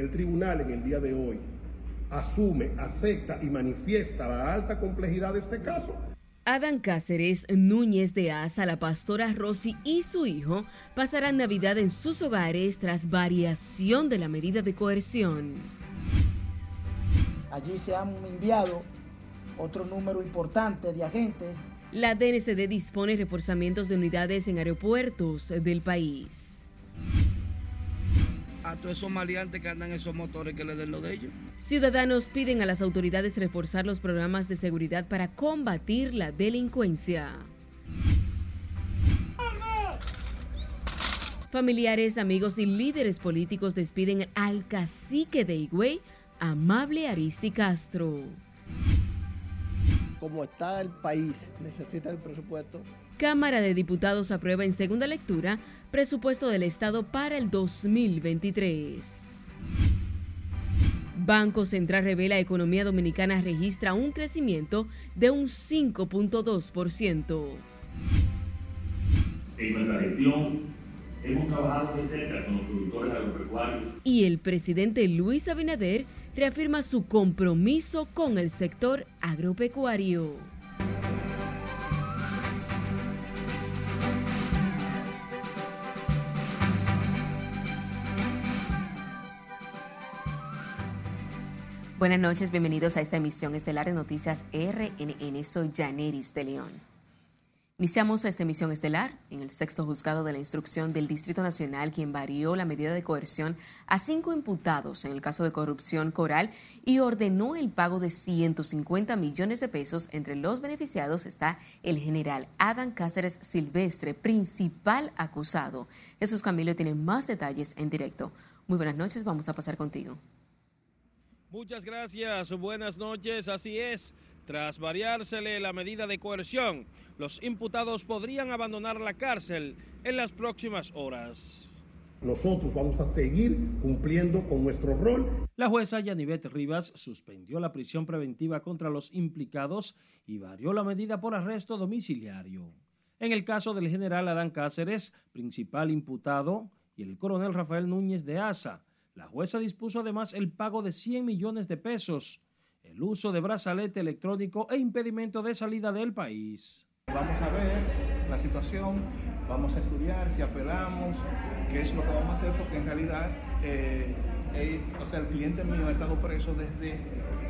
El tribunal en el día de hoy asume, acepta y manifiesta la alta complejidad de este caso Adán Cáceres Núñez de Asa, la pastora Rosy y su hijo pasarán Navidad en sus hogares tras variación de la medida de coerción. Allí se han enviado otro número importante de agentes. La DNCD dispone reforzamientos de unidades en aeropuertos del país a todos esos maleantes que andan en esos motores que le den lo de ellos. Ciudadanos piden a las autoridades reforzar los programas de seguridad para combatir la delincuencia. Familiares, amigos y líderes políticos despiden al cacique de Higüey, Amable Aristi Castro. Como está el país, necesita el presupuesto. Cámara de Diputados aprueba en segunda lectura Presupuesto del Estado para el 2023. Banco Central revela Economía Dominicana registra un crecimiento de un 5.2%. En nuestra región hemos trabajado de cerca con los productores agropecuarios. Y el presidente Luis Abinader reafirma su compromiso con el sector agropecuario. Buenas noches, bienvenidos a esta emisión estelar de Noticias RNN. Soy Janeris de León. Iniciamos esta emisión estelar en el sexto juzgado de la instrucción del Distrito Nacional, quien varió la medida de coerción a cinco imputados en el caso de corrupción coral y ordenó el pago de 150 millones de pesos. Entre los beneficiados está el general Adán Cáceres Silvestre, principal acusado. Jesús Camilo tiene más detalles en directo. Muy buenas noches, vamos a pasar contigo. Muchas gracias, buenas noches, así es. Tras variársele la medida de coerción, los imputados podrían abandonar la cárcel en las próximas horas. Nosotros vamos a seguir cumpliendo con nuestro rol. La jueza Yanivet Rivas suspendió la prisión preventiva contra los implicados y varió la medida por arresto domiciliario. En el caso del general Adán Cáceres, principal imputado, y el coronel Rafael Núñez de Asa, la jueza dispuso además el pago de 100 millones de pesos, el uso de brazalete electrónico e impedimento de salida del país. Vamos a ver la situación, vamos a estudiar si apelamos, qué es lo que vamos a hacer, porque en realidad eh, eh, el cliente mío ha estado preso desde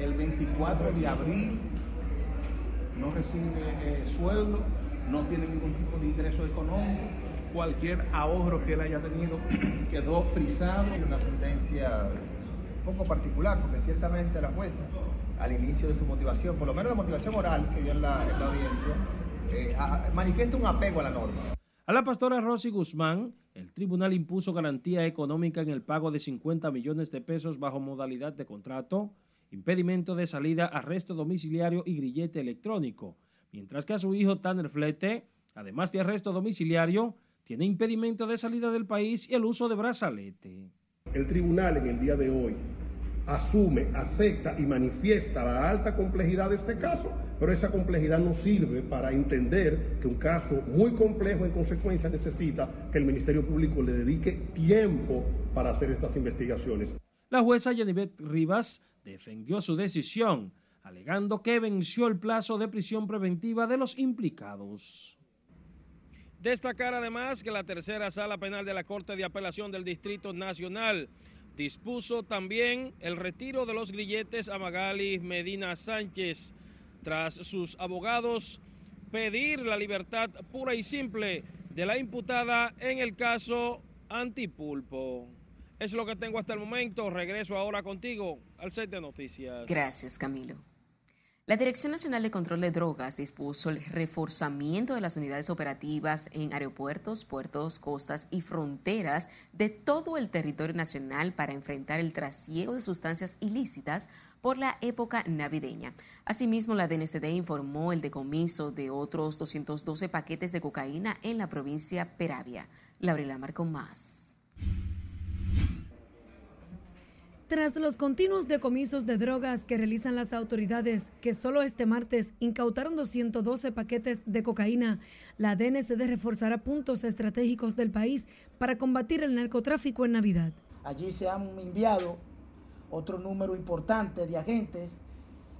el 24 de abril, no recibe eh, sueldo, no tiene ningún tipo de ingreso económico cualquier ahorro que él haya tenido quedó frisado. Una sentencia un poco particular, porque ciertamente la jueza, al inicio de su motivación, por lo menos la motivación oral que dio en la, audiencia, eh, manifiesta un apego a la norma. A la pastora Rosy Guzmán, el tribunal impuso garantía económica en el pago de 50 millones de pesos bajo modalidad de contrato, impedimento de salida, arresto domiciliario y grillete electrónico, mientras que a su hijo Tanner Flete, además de arresto domiciliario, tiene impedimento de salida del país y el uso de brazalete. El tribunal en el día de hoy asume, acepta y manifiesta la alta complejidad de este caso, pero esa complejidad no sirve para entender que un caso muy complejo en consecuencia necesita que el Ministerio Público le dedique tiempo para hacer estas investigaciones. La jueza Yanivet Rivas defendió su decisión, alegando que venció el plazo de prisión preventiva de los implicados. Destacar además que la tercera sala penal de la Corte de Apelación del Distrito Nacional dispuso también el retiro de los grilletes a Magali Medina Sánchez tras sus abogados pedir la libertad pura y simple de la imputada en el caso Antipulpo. Es lo que tengo hasta el momento. Regreso ahora contigo al set de noticias. Gracias, Camilo. La Dirección Nacional de Control de Drogas dispuso el reforzamiento de las unidades operativas en aeropuertos, puertos, costas y fronteras de todo el territorio nacional para enfrentar el trasiego de sustancias ilícitas por la época navideña. Asimismo, la DNCD informó el decomiso de otros 212 paquetes de cocaína en la provincia Peravia. Laurela Marco más. Tras los continuos decomisos de drogas que realizan las autoridades, que solo este martes incautaron 212 paquetes de cocaína, la DNCD reforzará puntos estratégicos del país para combatir el narcotráfico en Navidad. Allí se han enviado otro número importante de agentes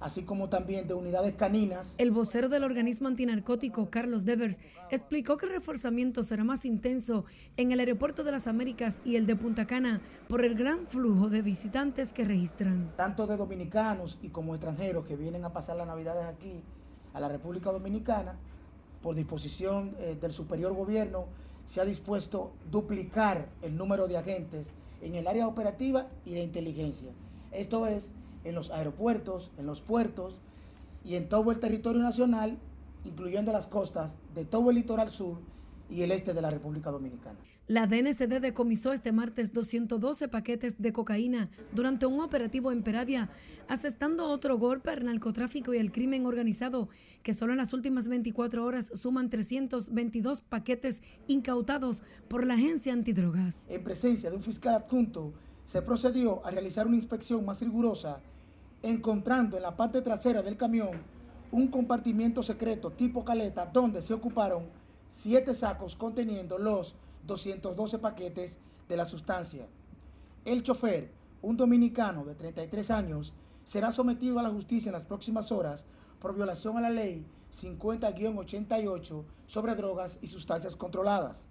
así como también de unidades caninas. El vocero del organismo antinarcótico, Carlos Devers, explicó que el reforzamiento será más intenso en el aeropuerto de las Américas y el de Punta Cana por el gran flujo de visitantes que registran. Tanto de dominicanos y como extranjeros que vienen a pasar las navidades aquí a la República Dominicana, por disposición eh, del superior gobierno, se ha dispuesto duplicar el número de agentes en el área operativa y de inteligencia. Esto es en los aeropuertos, en los puertos y en todo el territorio nacional, incluyendo las costas de todo el litoral sur y el este de la República Dominicana. La DNCD decomisó este martes 212 paquetes de cocaína durante un operativo en Peravia, asestando otro golpe al narcotráfico y el crimen organizado, que solo en las últimas 24 horas suman 322 paquetes incautados por la agencia antidrogas. En presencia de un fiscal adjunto, se procedió a realizar una inspección más rigurosa, encontrando en la parte trasera del camión un compartimiento secreto tipo caleta donde se ocuparon siete sacos conteniendo los 212 paquetes de la sustancia. El chofer, un dominicano de 33 años, será sometido a la justicia en las próximas horas por violación a la ley 50-88 sobre drogas y sustancias controladas.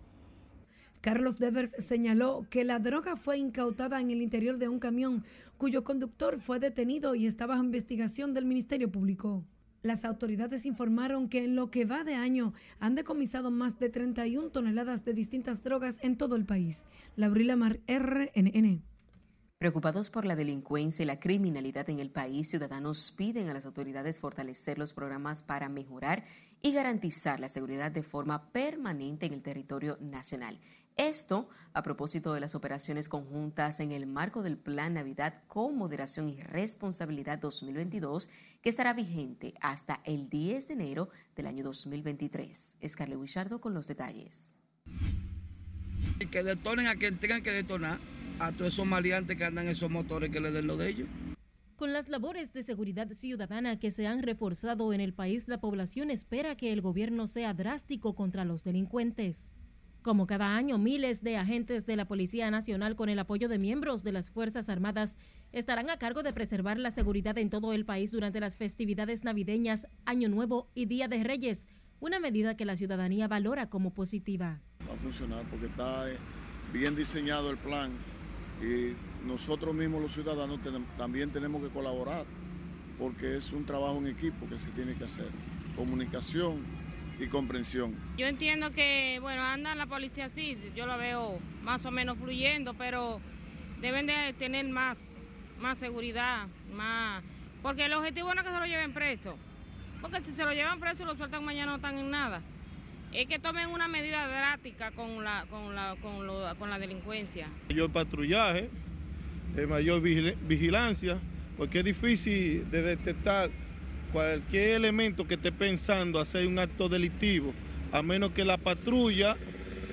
Carlos Devers señaló que la droga fue incautada en el interior de un camión cuyo conductor fue detenido y estaba bajo investigación del Ministerio Público. Las autoridades informaron que en lo que va de año han decomisado más de 31 toneladas de distintas drogas en todo el país. Laurila Mar, RNN. Preocupados por la delincuencia y la criminalidad en el país, ciudadanos piden a las autoridades fortalecer los programas para mejorar y garantizar la seguridad de forma permanente en el territorio nacional. Esto a propósito de las operaciones conjuntas en el marco del Plan Navidad con Moderación y Responsabilidad 2022, que estará vigente hasta el 10 de enero del año 2023. Escarle Huichardo con los detalles. Que detonen a quien tengan que detonar a todos esos maleantes que andan en esos motores que le den lo de ellos. Con las labores de seguridad ciudadana que se han reforzado en el país, la población espera que el gobierno sea drástico contra los delincuentes. Como cada año, miles de agentes de la Policía Nacional con el apoyo de miembros de las Fuerzas Armadas estarán a cargo de preservar la seguridad en todo el país durante las festividades navideñas, Año Nuevo y Día de Reyes, una medida que la ciudadanía valora como positiva. Va a funcionar porque está bien diseñado el plan y nosotros mismos los ciudadanos también tenemos que colaborar porque es un trabajo en equipo que se tiene que hacer, comunicación y comprensión. Yo entiendo que, bueno, anda la policía así, yo lo veo más o menos fluyendo, pero deben de tener más, más seguridad, más, porque el objetivo no es que se lo lleven preso, porque si se lo llevan preso y lo sueltan mañana no están en nada es que tomen una medida drástica con la, con la, con lo, con la delincuencia. Mayor patrullaje, eh, mayor vigilancia, porque es difícil de detectar cualquier elemento que esté pensando hacer un acto delictivo, a menos que la patrulla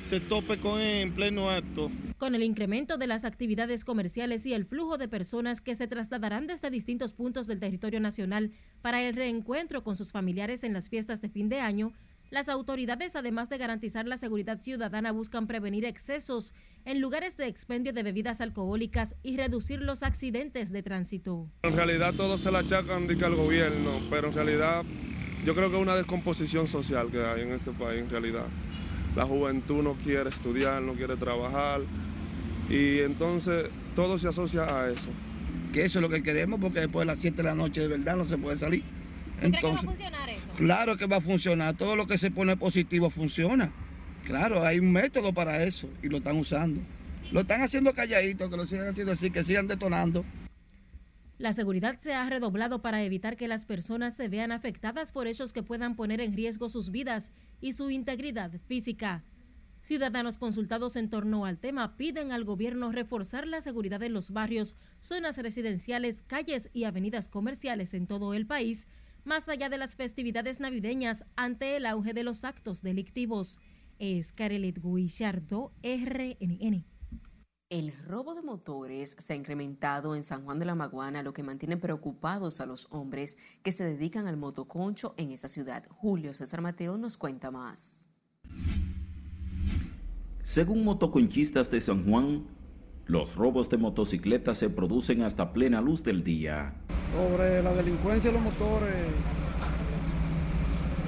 se tope con él en pleno acto. Con el incremento de las actividades comerciales y el flujo de personas que se trasladarán desde distintos puntos del territorio nacional para el reencuentro con sus familiares en las fiestas de fin de año, las autoridades, además de garantizar la seguridad ciudadana, buscan prevenir excesos en lugares de expendio de bebidas alcohólicas y reducir los accidentes de tránsito. En realidad todos se la achacan al gobierno, pero en realidad yo creo que es una descomposición social que hay en este país en realidad. La juventud no quiere estudiar, no quiere trabajar y entonces todo se asocia a eso. Que eso es lo que queremos porque después de las 7 de la noche de verdad no se puede salir. Entonces, va a funcionar eso? Claro que va a funcionar. Todo lo que se pone positivo funciona. Claro, hay un método para eso y lo están usando. Lo están haciendo calladito, que lo sigan haciendo así, que sigan detonando. La seguridad se ha redoblado para evitar que las personas se vean afectadas por hechos que puedan poner en riesgo sus vidas y su integridad física. Ciudadanos consultados en torno al tema piden al gobierno reforzar la seguridad en los barrios, zonas residenciales, calles y avenidas comerciales en todo el país más allá de las festividades navideñas ante el auge de los actos delictivos. Es Carelet Guillardo, RNN. El robo de motores se ha incrementado en San Juan de la Maguana, lo que mantiene preocupados a los hombres que se dedican al motoconcho en esa ciudad. Julio César Mateo nos cuenta más. Según motoconchistas de San Juan, Los robos de motocicletas se producen hasta plena luz del día. Sobre la delincuencia de los motores,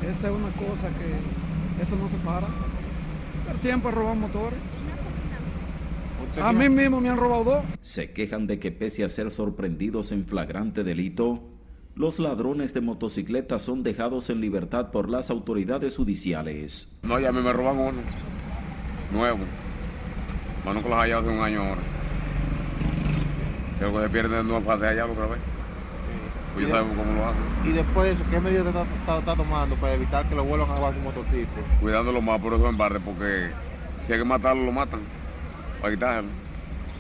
esa es una cosa que eso no se para. El tiempo es robar motores. A mí mismo me han robado dos. Se quejan de que pese a ser sorprendidos en flagrante delito, los ladrones de motocicletas son dejados en libertad por las autoridades judiciales. No, ya a mí me roban uno, nuevo. Bueno, que los haya hace un año ahora. Creo que se pierden no pase allá otra vez. Pues ya sabemos cómo lo hacen. Y después de eso, ¿qué medidas está, está, está tomando para evitar que lo vuelvan a robar su motociclo? Cuidándolo más por eso en parte, porque si hay que matarlo, lo matan. Para quitarlo.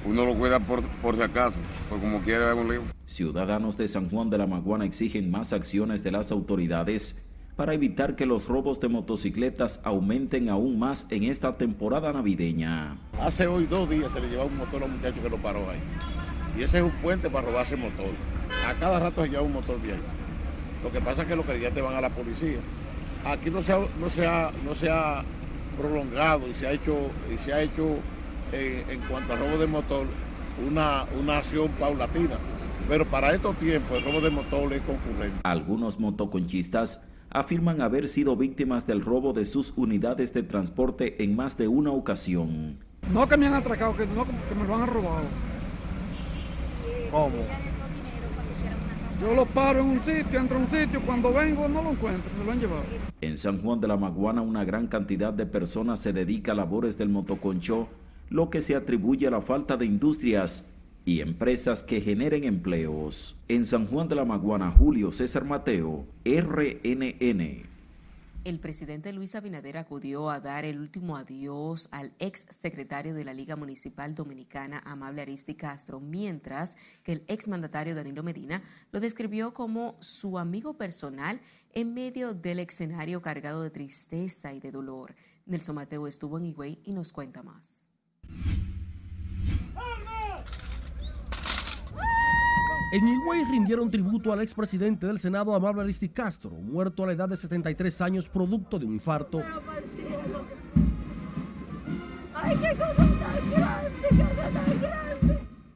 Uno lo cuida por, por si acaso, por como quiera un lío. Ciudadanos de San Juan de la Maguana exigen más acciones de las autoridades para evitar que los robos de motocicletas aumenten aún más en esta temporada navideña. Hace hoy dos días se le llevaba un motor a un muchacho que lo paró ahí. Y ese es un puente para robarse el motor. A cada rato se lleva un motor de ahí. Lo que pasa es que los creyentes van a la policía. Aquí no se ha, no se ha, no se ha prolongado y se ha hecho, y se ha hecho eh, en cuanto al robo de motor una, una acción paulatina. Pero para estos tiempos el robo de motor es concurrente. Algunos motoconchistas afirman haber sido víctimas del robo de sus unidades de transporte en más de una ocasión. No que me han atracado, que, no, que me lo han robado. ¿Cómo? Yo lo paro en un sitio, entro a un sitio, cuando vengo no lo encuentro, me lo han llevado. En San Juan de la Maguana una gran cantidad de personas se dedica a labores del motoconcho, lo que se atribuye a la falta de industrias y empresas que generen empleos. En San Juan de la Maguana, Julio César Mateo, RNN. El presidente Luis Abinader acudió a dar el último adiós al ex secretario de la Liga Municipal Dominicana, Amable Aristi Castro, mientras que el ex mandatario Danilo Medina lo describió como su amigo personal en medio del escenario cargado de tristeza y de dolor. Nelson Mateo estuvo en Higüey y nos cuenta más. En Higüey rindieron tributo al expresidente del Senado, Amable Aristi Castro, muerto a la edad de 73 años producto de un infarto.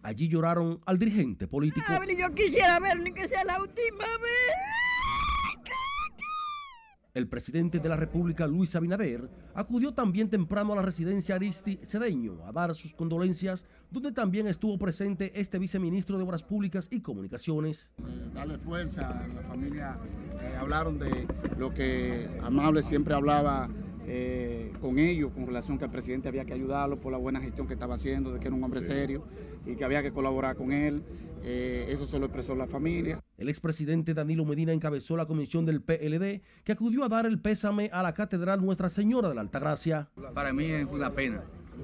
Allí lloraron al dirigente político. Yo quisiera ver ni que sea la última vez. El presidente de la República, Luis Abinader, acudió también temprano a la residencia Aristi Cedeño a dar sus condolencias, donde también estuvo presente este viceministro de Obras Públicas y Comunicaciones. Eh, darle fuerza a la familia. Eh, hablaron de lo que Amable siempre hablaba eh, con ellos, con relación que el presidente había que ayudarlo por la buena gestión que estaba haciendo, de que era un hombre serio y que había que colaborar con él. Eh, eso se lo expresó la familia. El expresidente Danilo Medina encabezó la comisión del PLD que acudió a dar el pésame a la Catedral Nuestra Señora de la Altagracia. Para mí es una pena,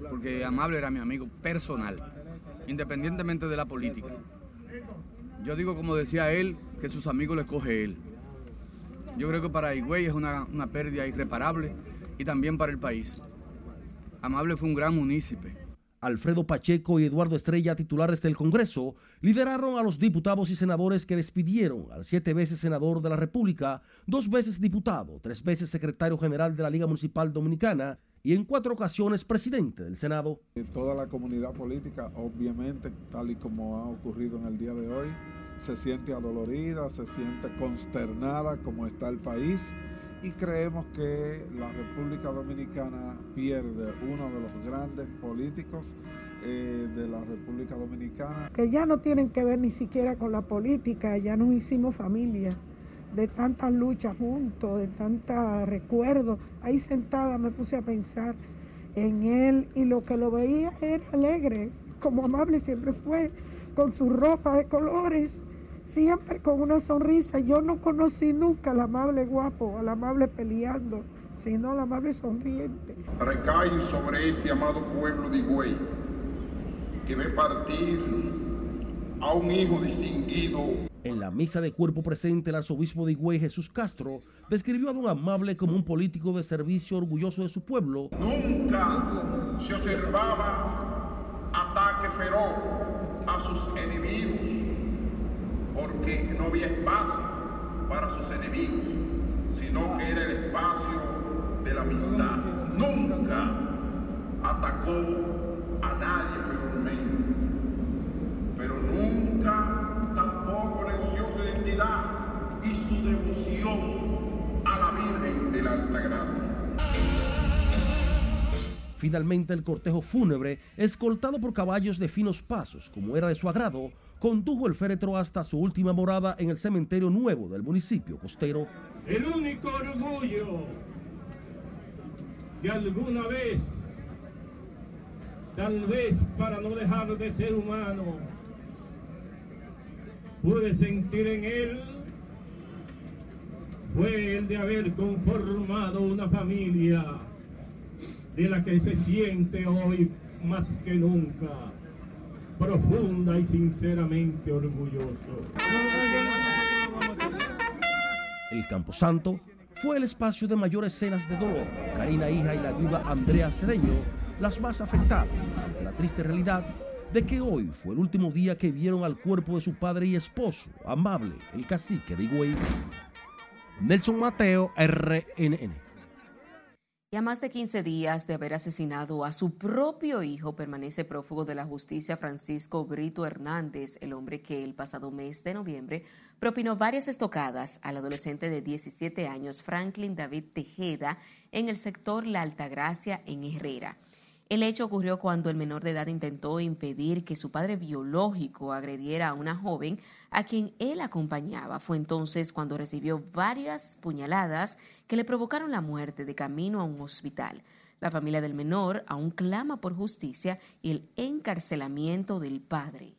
porque Amable era mi amigo personal, independientemente de la política. Yo digo, como decía él, que sus amigos les coge él. Yo creo que para Higüey es una, una pérdida irreparable y también para el país. Amable fue un gran munícipe. Alfredo Pacheco y Eduardo Estrella, titulares del Congreso, lideraron a los diputados y senadores que despidieron al siete veces senador de la República, dos veces diputado, tres veces secretario general de la Liga Municipal Dominicana y en cuatro ocasiones presidente del Senado. Toda la comunidad política, obviamente, tal y como ha ocurrido en el día de hoy, se siente adolorida, se siente consternada como está el país y creemos que la República Dominicana pierde uno de los grandes políticos eh, de la República Dominicana. Que ya no tienen que ver ni siquiera con la política, ya nos hicimos familia, de tantas luchas juntos, de tantos recuerdos. Ahí sentada me puse a pensar en él y lo que lo veía era alegre, como amable siempre fue, con su ropa de colores siempre con una sonrisa. Yo no conocí nunca al amable guapo, al amable peleando, sino al amable sonriente. Recae sobre este amado pueblo de Higüey, que ve partir a un hijo distinguido. En la misa de cuerpo presente, el arzobispo de Higüey, Jesús Castro, describió a don Amable como un político de servicio orgulloso de su pueblo. Nunca se observaba ataque feroz a sus enemigos porque no había espacio para sus enemigos, sino que era el espacio de la amistad. Nunca atacó a nadie pero nunca tampoco negoció su identidad y su devoción a la Virgen de la Altagracia. Finalmente el cortejo fúnebre, escoltado por caballos de finos pasos, como era de su agrado, condujo el féretro hasta su última morada en el cementerio nuevo del municipio costero. El único orgullo que alguna vez tal vez para no dejar de ser humano, pude sentir en él fue el de haber conformado una familia de la que se siente hoy más que nunca profunda y sinceramente orgulloso. El Camposanto fue el espacio de mayores escenas de dolor. Karina Hija y la viuda Andrea Cedeño, las más afectadas ante la triste realidad de que hoy fue el último día que vieron al cuerpo de su padre y esposo, amable, el cacique de Higüey. Nelson Mateo, RNN. Y a más de 15 días de haber asesinado a su propio hijo, permanece prófugo de la justicia Francisco Brito Hernández, el hombre que el pasado mes de noviembre propinó varias estocadas al adolescente de 17 años, Franklin David Tejeda, en el sector La Altagracia, en Herrera. El hecho ocurrió cuando el menor de edad intentó impedir que su padre biológico agrediera a una joven a quien él acompañaba. Fue entonces cuando recibió varias puñaladas que le provocaron la muerte de camino a un hospital. La familia del menor aún clama por justicia y el encarcelamiento del padre.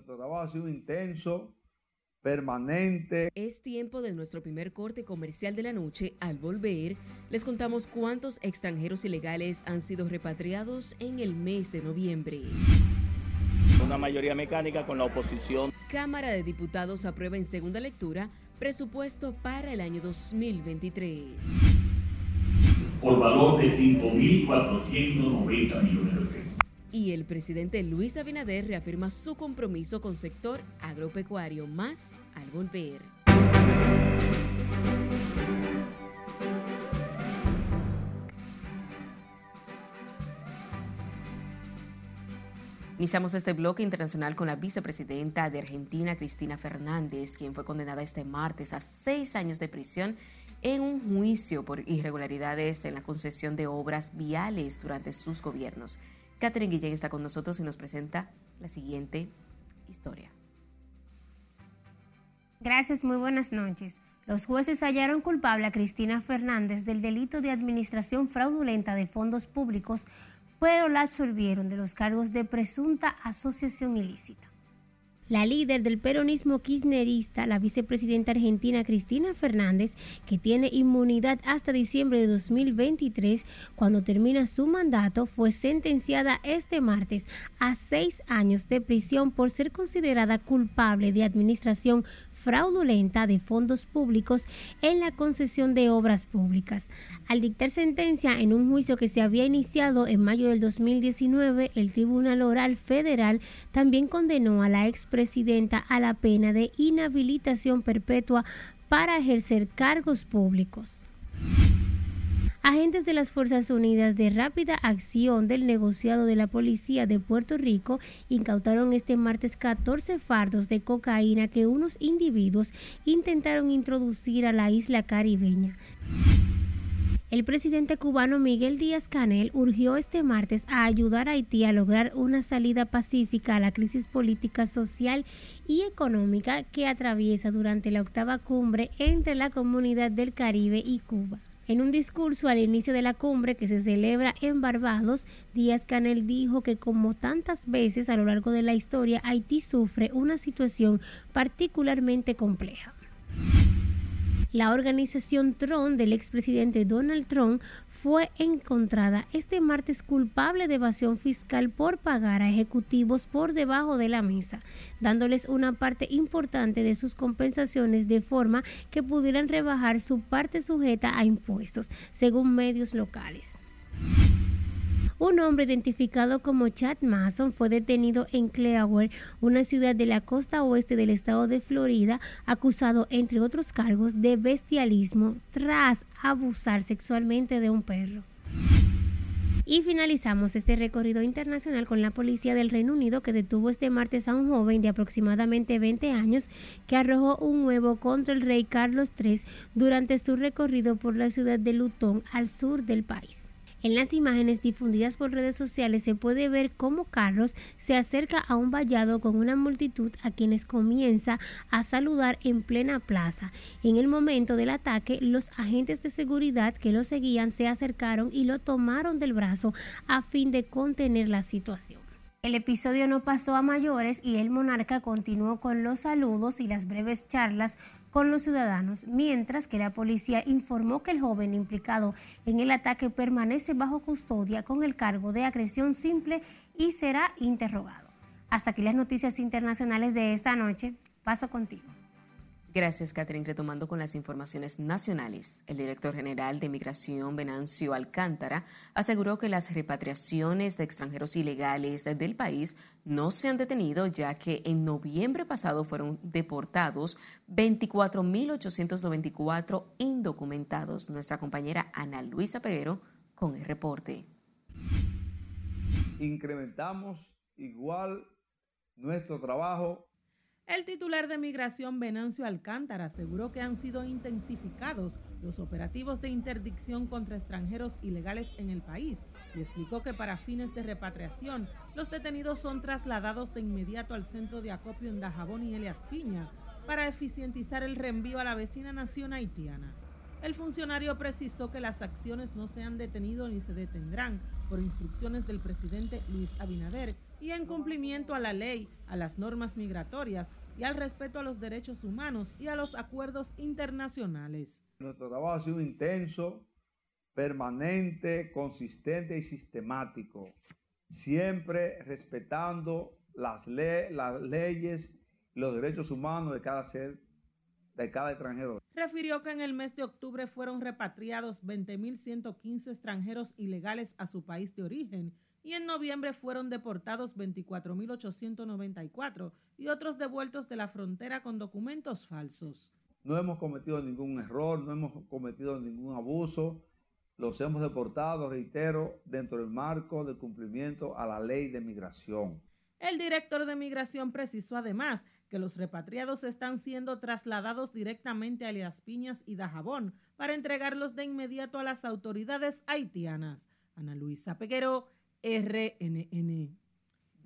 Nuestro trabajo ha sido intenso, permanente. Es tiempo de nuestro primer corte comercial de la noche. Al volver, les contamos cuántos extranjeros ilegales han sido repatriados en el mes de noviembre. Una mayoría mecánica con la oposición. Cámara de Diputados aprueba en segunda lectura presupuesto para el año 2023. Por valor de 5.490 millones de pesos. Y el presidente Luis Abinader reafirma su compromiso con sector agropecuario más al volver. Iniciamos este bloque internacional con la vicepresidenta de Argentina, Cristina Fernández, quien fue condenada este martes a seis años de prisión en un juicio por irregularidades en la concesión de obras viales durante sus gobiernos. Catherine Guillén está con nosotros y nos presenta la siguiente historia. Gracias, muy buenas noches. Los jueces hallaron culpable a Cristina Fernández del delito de administración fraudulenta de fondos públicos pero la absolvieron de los cargos de presunta asociación ilícita. La líder del peronismo kirchnerista, la vicepresidenta argentina Cristina Fernández, que tiene inmunidad hasta diciembre de 2023, cuando termina su mandato, fue sentenciada este martes a seis años de prisión por ser considerada culpable de administración fraudulenta de fondos públicos en la concesión de obras públicas. Al dictar sentencia en un juicio que se había iniciado en mayo del 2019, el Tribunal Oral Federal también condenó a la expresidenta a la pena de inhabilitación perpetua para ejercer cargos públicos. Agentes de las Fuerzas Unidas de Rápida Acción del negociado de la Policía de Puerto Rico incautaron este martes 14 fardos de cocaína que unos individuos intentaron introducir a la isla caribeña. El presidente cubano Miguel Díaz Canel urgió este martes a ayudar a Haití a lograr una salida pacífica a la crisis política, social y económica que atraviesa durante la octava cumbre entre la comunidad del Caribe y Cuba. En un discurso al inicio de la cumbre que se celebra en Barbados, Díaz Canel dijo que como tantas veces a lo largo de la historia, Haití sufre una situación particularmente compleja. La organización Tron del expresidente Donald Trump fue encontrada este martes culpable de evasión fiscal por pagar a ejecutivos por debajo de la mesa, dándoles una parte importante de sus compensaciones de forma que pudieran rebajar su parte sujeta a impuestos, según medios locales. Un hombre identificado como Chad Mason fue detenido en Clearwater, una ciudad de la costa oeste del estado de Florida, acusado, entre otros cargos, de bestialismo tras abusar sexualmente de un perro. Y finalizamos este recorrido internacional con la policía del Reino Unido que detuvo este martes a un joven de aproximadamente 20 años que arrojó un huevo contra el rey Carlos III durante su recorrido por la ciudad de Luton al sur del país. En las imágenes difundidas por redes sociales se puede ver cómo Carlos se acerca a un vallado con una multitud a quienes comienza a saludar en plena plaza. En el momento del ataque, los agentes de seguridad que lo seguían se acercaron y lo tomaron del brazo a fin de contener la situación. El episodio no pasó a mayores y el monarca continuó con los saludos y las breves charlas con los ciudadanos, mientras que la policía informó que el joven implicado en el ataque permanece bajo custodia con el cargo de agresión simple y será interrogado. Hasta aquí las noticias internacionales de esta noche. Paso contigo. Gracias, Catherine. Retomando con las informaciones nacionales, el director general de Migración, Venancio Alcántara, aseguró que las repatriaciones de extranjeros ilegales del país no se han detenido, ya que en noviembre pasado fueron deportados 24.894 indocumentados. Nuestra compañera Ana Luisa Peguero con el reporte. Incrementamos igual nuestro trabajo el titular de Migración, Venancio Alcántara, aseguró que han sido intensificados los operativos de interdicción contra extranjeros ilegales en el país y explicó que para fines de repatriación, los detenidos son trasladados de inmediato al centro de acopio en Dajabón y Elias Piña para eficientizar el reenvío a la vecina nación haitiana. El funcionario precisó que las acciones no se han detenido ni se detendrán por instrucciones del presidente Luis Abinader y en cumplimiento a la ley, a las normas migratorias y al respeto a los derechos humanos y a los acuerdos internacionales. Nuestro trabajo ha sido intenso, permanente, consistente y sistemático, siempre respetando las, las leyes y los derechos humanos de cada ser, de cada extranjero. Refirió que en el mes de octubre fueron repatriados 20.115 extranjeros ilegales a su país de origen y en noviembre fueron deportados 24.894 y otros devueltos de la frontera con documentos falsos. No hemos cometido ningún error, no hemos cometido ningún abuso. Los hemos deportado, reitero, dentro del marco del cumplimiento a la ley de migración. El director de migración precisó además que los repatriados están siendo trasladados directamente a Elias Piñas y Dajabón para entregarlos de inmediato a las autoridades haitianas. Ana Luisa Peguero, RNN.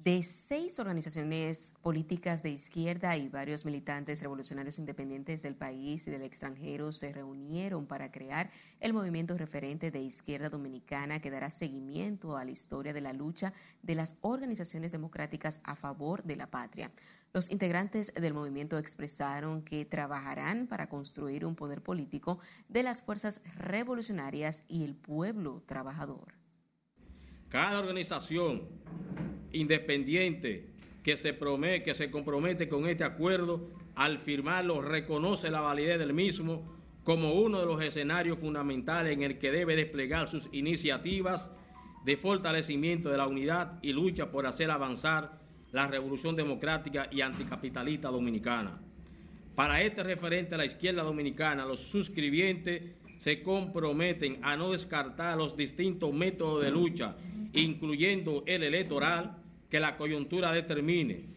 De seis organizaciones políticas de izquierda y varios militantes revolucionarios independientes del país y del extranjero se reunieron para crear el movimiento referente de izquierda dominicana que dará seguimiento a la historia de la lucha de las organizaciones democráticas a favor de la patria. Los integrantes del movimiento expresaron que trabajarán para construir un poder político de las fuerzas revolucionarias y el pueblo trabajador. Cada organización independiente que se, que se compromete con este acuerdo, al firmarlo reconoce la validez del mismo como uno de los escenarios fundamentales en el que debe desplegar sus iniciativas de fortalecimiento de la unidad y lucha por hacer avanzar la revolución democrática y anticapitalista dominicana. Para este referente a la izquierda dominicana, los suscribientes se comprometen a no descartar los distintos métodos de lucha incluyendo el electoral, que la coyuntura determine.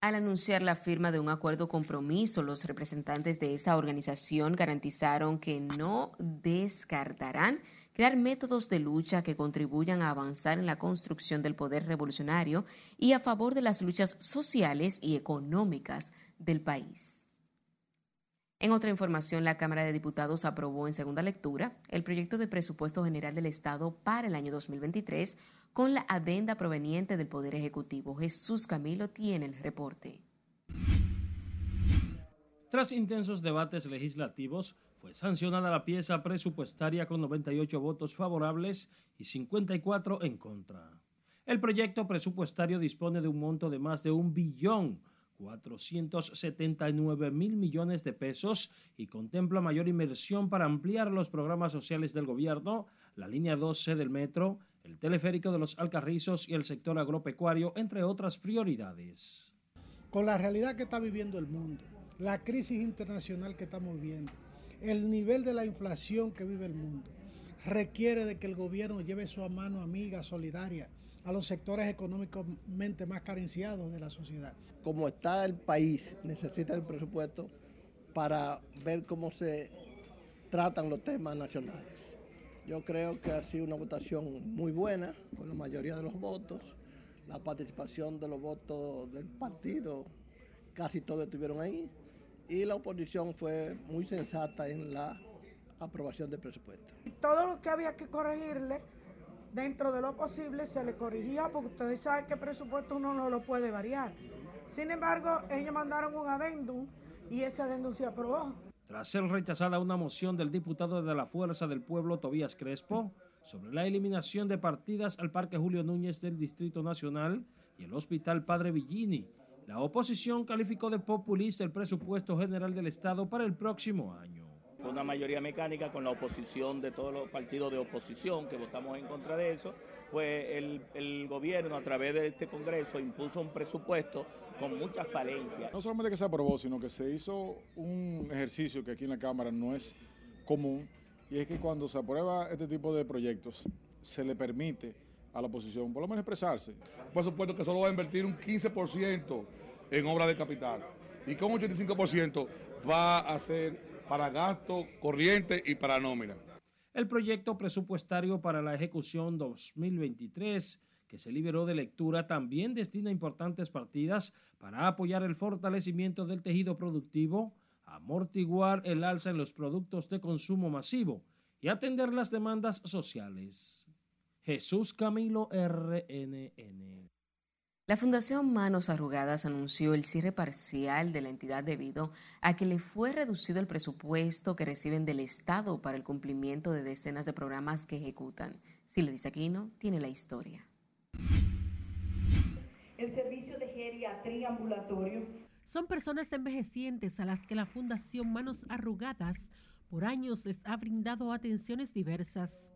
Al anunciar la firma de un acuerdo compromiso, los representantes de esa organización garantizaron que no descartarán crear métodos de lucha que contribuyan a avanzar en la construcción del poder revolucionario y a favor de las luchas sociales y económicas del país. En otra información, la Cámara de Diputados aprobó en segunda lectura el proyecto de presupuesto general del Estado para el año 2023 con la adenda proveniente del Poder Ejecutivo. Jesús Camilo tiene el reporte. Tras intensos debates legislativos, fue sancionada la pieza presupuestaria con 98 votos favorables y 54 en contra. El proyecto presupuestario dispone de un monto de más de un billón 479 mil millones de pesos y contempla mayor inversión para ampliar los programas sociales del gobierno, la línea 12 del metro, el teleférico de los Alcarrizos y el sector agropecuario, entre otras prioridades. Con la realidad que está viviendo el mundo, la crisis internacional que estamos viviendo, el nivel de la inflación que vive el mundo, requiere de que el gobierno lleve su mano amiga, solidaria, a los sectores económicamente más carenciados de la sociedad. Como está el país, necesita el presupuesto para ver cómo se tratan los temas nacionales. Yo creo que ha sido una votación muy buena, con la mayoría de los votos. La participación de los votos del partido, casi todos estuvieron ahí. Y la oposición fue muy sensata en la aprobación del presupuesto. Todo lo que había que corregirle, dentro de lo posible, se le corrigía, porque ustedes saben que el presupuesto uno no lo puede variar. Sin embargo, ellos mandaron un adendum y ese adendum se aprobó. Tras ser rechazada una moción del diputado de la Fuerza del Pueblo, Tobías Crespo, sobre la eliminación de partidas al Parque Julio Núñez del Distrito Nacional y el Hospital Padre Villini, la oposición calificó de populista el presupuesto general del Estado para el próximo año. Fue una mayoría mecánica con la oposición de todos los partidos de oposición que votamos en contra de eso. Fue el, el gobierno a través de este Congreso impuso un presupuesto con muchas falencias. No solamente que se aprobó, sino que se hizo un ejercicio que aquí en la Cámara no es común, y es que cuando se aprueba este tipo de proyectos, se le permite a la oposición por lo menos expresarse. Un presupuesto que solo va a invertir un 15% en obra de capital y con un 85% va a ser para gasto corriente y para nómina. El proyecto presupuestario para la ejecución 2023 que se liberó de lectura también destina importantes partidas para apoyar el fortalecimiento del tejido productivo, amortiguar el alza en los productos de consumo masivo y atender las demandas sociales. Jesús Camilo RNN. La Fundación Manos Arrugadas anunció el cierre parcial de la entidad debido a que le fue reducido el presupuesto que reciben del Estado para el cumplimiento de decenas de programas que ejecutan. Silvia Aquino tiene la historia. El servicio de geriatría ambulatorio son personas envejecientes a las que la Fundación Manos Arrugadas por años les ha brindado atenciones diversas.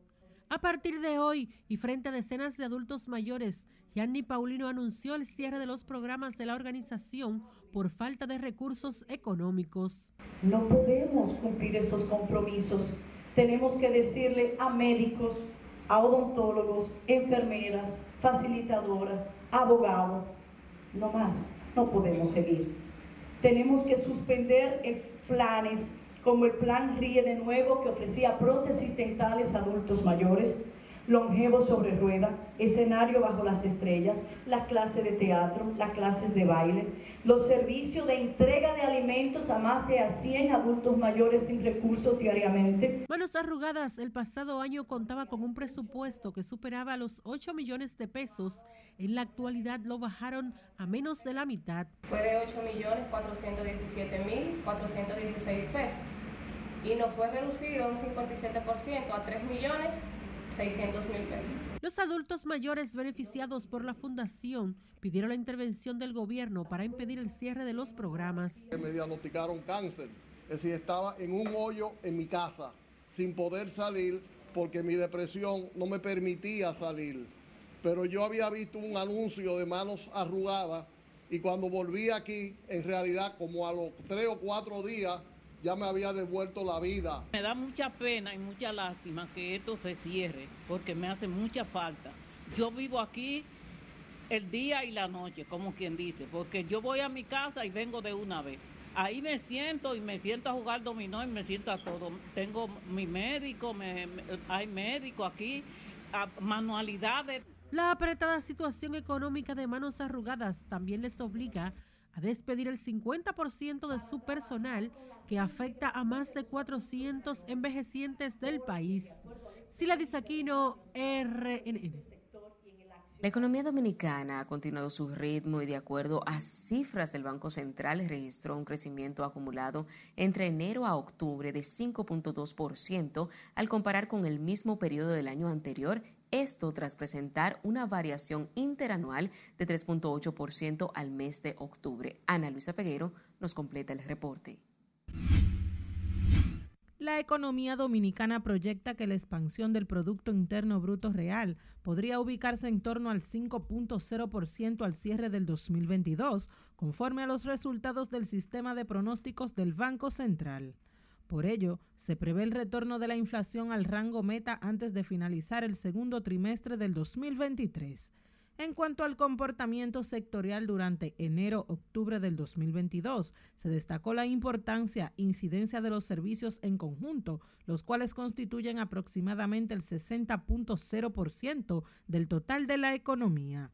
A partir de hoy y frente a decenas de adultos mayores, Gianni Paulino anunció el cierre de los programas de la organización por falta de recursos económicos. No podemos cumplir esos compromisos. Tenemos que decirle a médicos, a odontólogos, enfermeras, facilitadoras, abogados, no más, no podemos seguir. Tenemos que suspender planes como el plan RIE de nuevo que ofrecía prótesis dentales a adultos mayores, longevo sobre rueda, escenario bajo las estrellas, la clase de teatro, las clases de baile, los servicios de entrega de alimentos a más de a 100 adultos mayores sin recursos diariamente. Manos Arrugadas el pasado año contaba con un presupuesto que superaba los 8 millones de pesos. En la actualidad lo bajaron a menos de la mitad. Fue de 8 millones 417 mil 416 pesos y nos fue reducido un 57% a 3 millones 600 mil pesos. Los adultos mayores beneficiados por la fundación pidieron la intervención del gobierno para impedir el cierre de los programas. Me diagnosticaron cáncer, es decir, estaba en un hoyo en mi casa sin poder salir porque mi depresión no me permitía salir. Pero yo había visto un anuncio de manos arrugadas y cuando volví aquí, en realidad como a los tres o cuatro días, ya me había devuelto la vida. Me da mucha pena y mucha lástima que esto se cierre, porque me hace mucha falta. Yo vivo aquí el día y la noche, como quien dice, porque yo voy a mi casa y vengo de una vez. Ahí me siento y me siento a jugar dominó y me siento a todo. Tengo mi médico, hay médico aquí, manualidades. La apretada situación económica de manos arrugadas también les obliga a despedir el 50% de su personal que afecta a más de 400 envejecientes del país. Sila Disaquino, RNN. La economía dominicana ha continuado su ritmo y de acuerdo a cifras del Banco Central registró un crecimiento acumulado entre enero a octubre de 5.2% al comparar con el mismo periodo del año anterior esto tras presentar una variación interanual de 3.8% al mes de octubre. Ana Luisa Peguero nos completa el reporte. La economía dominicana proyecta que la expansión del Producto Interno Bruto Real podría ubicarse en torno al 5.0% al cierre del 2022, conforme a los resultados del sistema de pronósticos del Banco Central. Por ello, se prevé el retorno de la inflación al rango meta antes de finalizar el segundo trimestre del 2023. En cuanto al comportamiento sectorial durante enero-octubre del 2022, se destacó la importancia e incidencia de los servicios en conjunto, los cuales constituyen aproximadamente el 60.0% del total de la economía.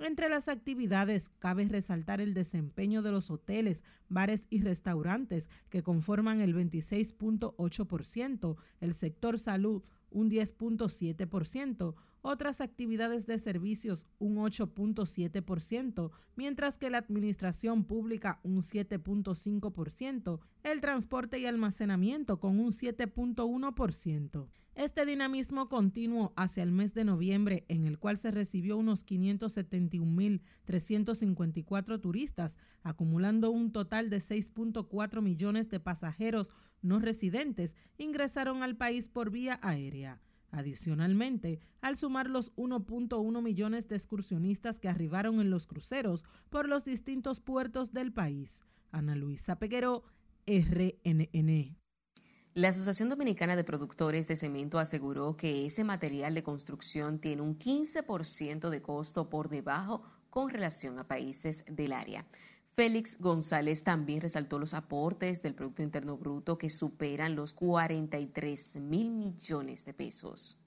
Entre las actividades cabe resaltar el desempeño de los hoteles, bares y restaurantes, que conforman el 26.8%, el sector salud un 10.7%, otras actividades de servicios un 8.7%, mientras que la administración pública un 7.5%, el transporte y almacenamiento con un 7.1%. Este dinamismo continuo hacia el mes de noviembre, en el cual se recibió unos 571.354 turistas, acumulando un total de 6.4 millones de pasajeros no residentes, ingresaron al país por vía aérea. Adicionalmente, al sumar los 1.1 millones de excursionistas que arribaron en los cruceros por los distintos puertos del país. Ana Luisa Peguero, RNN. La Asociación Dominicana de Productores de Cemento aseguró que ese material de construcción tiene un 15% de costo por debajo con relación a países del área. Félix González también resaltó los aportes del Producto Interno Bruto que superan los 43 mil millones de pesos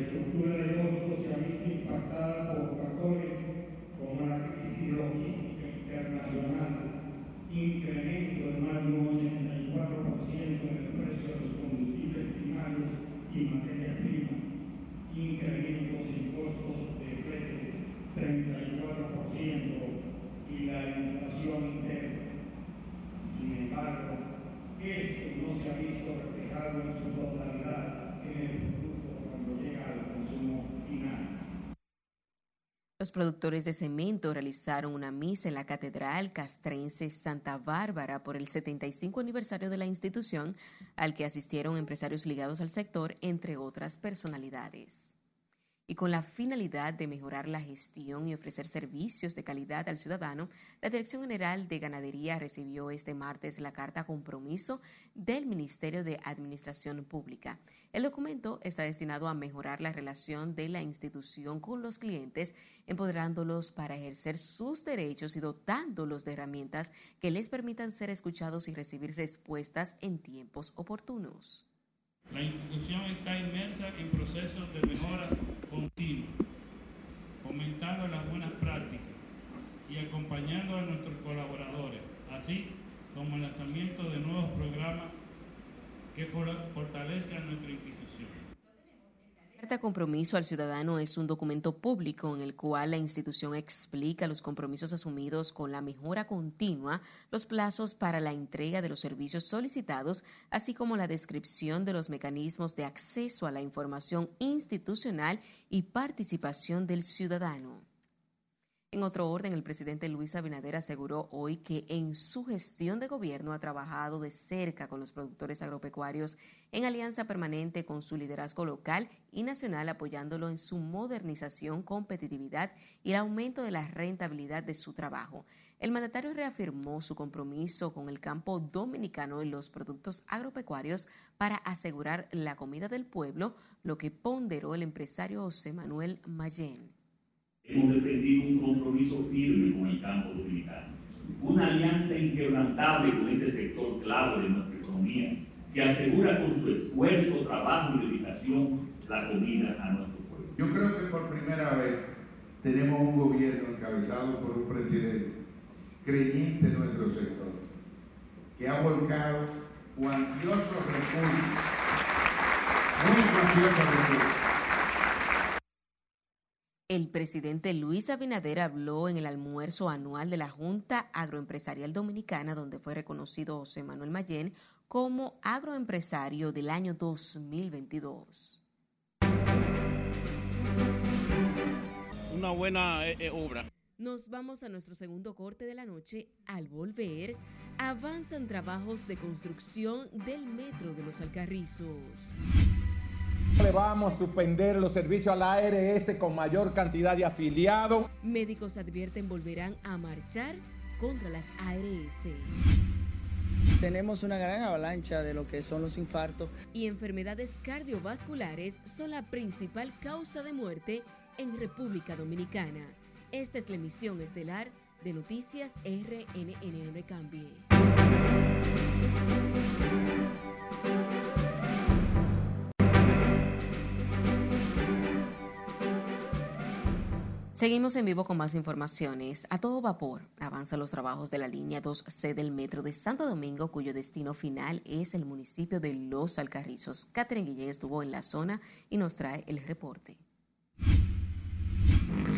estructura de costos se ha visto impactada por factores como la crisis logística internacional, incremento de más de un 84% en el precio de los combustibles primarios y materias primas, incrementos en costos de flete 34% y la inflación interna. Sin embargo, esto no se ha visto reflejado en su totalidad en el producto cuando llega al consumo final. Los productores de cemento realizaron una misa en la Catedral Castrense Santa Bárbara por el 75 aniversario de la institución, al que asistieron empresarios ligados al sector, entre otras personalidades y con la finalidad de mejorar la gestión y ofrecer servicios de calidad al ciudadano, la Dirección General de Ganadería recibió este martes la carta compromiso del Ministerio de Administración Pública. El documento está destinado a mejorar la relación de la institución con los clientes, empoderándolos para ejercer sus derechos y dotándolos de herramientas que les permitan ser escuchados y recibir respuestas en tiempos oportunos. La institución está inmersa en procesos de mejora continua, fomentando las buenas prácticas y acompañando a nuestros colaboradores, así como el lanzamiento de nuevos programas que fortalezcan nuestra institución. Carta compromiso al ciudadano es un documento público en el cual la institución explica los compromisos asumidos con la mejora continua, los plazos para la entrega de los servicios solicitados, así como la descripción de los mecanismos de acceso a la información institucional y participación del ciudadano. En otro orden, el presidente Luis Abinader aseguró hoy que en su gestión de gobierno ha trabajado de cerca con los productores agropecuarios en alianza permanente con su liderazgo local y nacional, apoyándolo en su modernización, competitividad y el aumento de la rentabilidad de su trabajo. El mandatario reafirmó su compromiso con el campo dominicano en los productos agropecuarios para asegurar la comida del pueblo, lo que ponderó el empresario José Manuel Mayén. Hemos defendido un compromiso firme con el campo dominicano, una alianza inquebrantable con este sector clave de nuestra economía, que asegura con su esfuerzo, trabajo y dedicación la comida a nuestro pueblo. Yo creo que por primera vez tenemos un gobierno encabezado por un presidente creyente en nuestro sector, que ha volcado cuantiosos recursos, muy cuantiosos recursos el presidente Luis Abinader habló en el almuerzo anual de la Junta Agroempresarial Dominicana, donde fue reconocido José Manuel Mayén como agroempresario del año 2022. Una buena eh, eh, obra. Nos vamos a nuestro segundo corte de la noche. Al volver, avanzan trabajos de construcción del metro de los Alcarrizos. Le vamos a suspender los servicios a la ARS con mayor cantidad de afiliados. Médicos advierten volverán a marchar contra las ARS. Tenemos una gran avalancha de lo que son los infartos. Y enfermedades cardiovasculares son la principal causa de muerte en República Dominicana. Esta es la emisión estelar de Noticias RNN. No cambie. Seguimos en vivo con más informaciones. A todo vapor avanzan los trabajos de la línea 2C del metro de Santo Domingo, cuyo destino final es el municipio de Los Alcarrizos. Catherine Guillén estuvo en la zona y nos trae el reporte.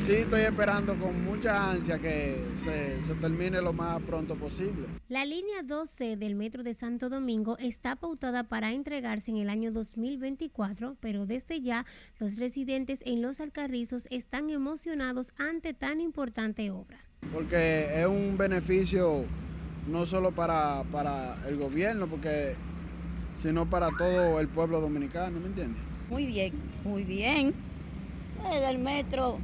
Sí, estoy esperando con mucha ansia que se, se, termine lo más pronto posible. La línea 12 del Metro de Santo Domingo está pautada para entregarse en el año 2024, pero desde ya los residentes en Los Alcarrizos están emocionados ante tan importante obra. Porque es un beneficio no solo para, para el gobierno, porque sino para todo el pueblo dominicano, ¿me entiendes? Muy bien, muy bien. El metro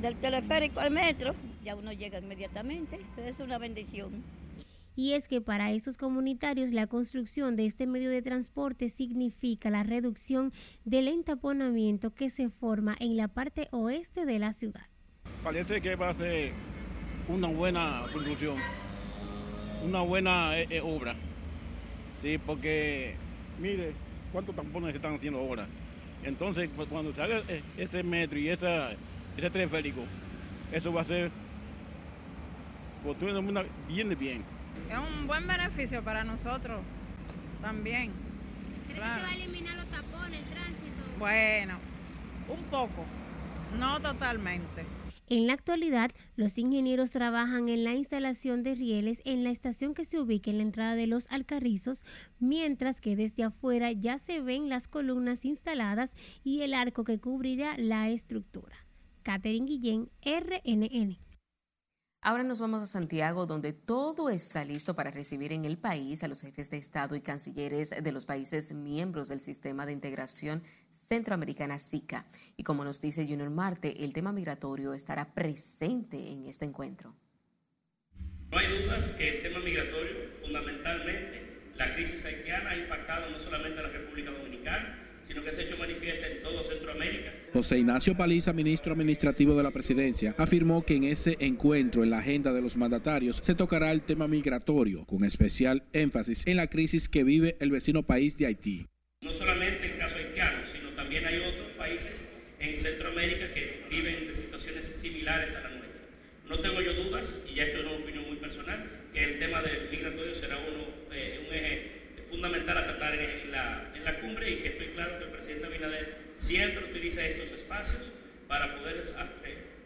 del teleférico al metro, ya uno llega inmediatamente, es una bendición. Y es que para esos comunitarios la construcción de este medio de transporte significa la reducción del entaponamiento que se forma en la parte oeste de la ciudad. Parece que va a ser una buena construcción, una buena eh, eh, obra. Sí, porque mire cuántos tampones se están haciendo ahora. Entonces, cuando se haga eh, ese metro y esa ese teleférico, eso va a ser fortuna bien de bien. Es un buen beneficio para nosotros también. ¿Crees claro. que va a eliminar los tapones, el tránsito? Bueno, un poco, no totalmente. En la actualidad, los ingenieros trabajan en la instalación de rieles en la estación que se ubica en la entrada de los Alcarrizos, mientras que desde afuera ya se ven las columnas instaladas y el arco que cubrirá la estructura. Catherine Guillén, RNN. Ahora nos vamos a Santiago, donde todo está listo para recibir en el país a los jefes de Estado y cancilleres de los países miembros del Sistema de Integración Centroamericana SICA. Y como nos dice Junior Marte, el tema migratorio estará presente en este encuentro. No hay dudas que el tema migratorio, fundamentalmente, la crisis haitiana ha impactado no solamente a la República Dominicana, sino que se ha hecho manifiesta en todo Centroamérica. José Ignacio Paliza, ministro administrativo de la presidencia, afirmó que en ese encuentro en la agenda de los mandatarios se tocará el tema migratorio, con especial énfasis en la crisis que vive el vecino país de Haití. No solamente el caso haitiano, sino también hay otros países en Centroamérica que viven de situaciones similares a la nuestra. No tengo yo dudas, y ya esto es una opinión muy personal, que el tema del migratorio será uno, fundamental a tratar en la, en la cumbre y que estoy claro que el presidente Abinader siempre utiliza estos espacios para poder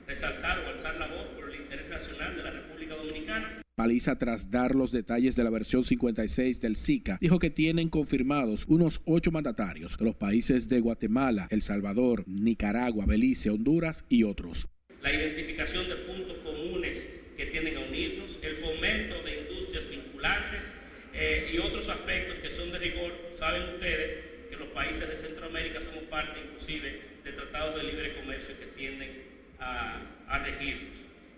resaltar o alzar la voz por el interés nacional de la República Dominicana. Paliza, tras dar los detalles de la versión 56 del SICA, dijo que tienen confirmados unos ocho mandatarios de los países de Guatemala, El Salvador, Nicaragua, Belice, Honduras y otros. La identificación de puntos comunes que tienen a unirnos, el fomento eh, y otros aspectos que son de rigor. Saben ustedes que los países de Centroamérica somos parte inclusive de tratados de libre comercio que tienden a, a regirnos.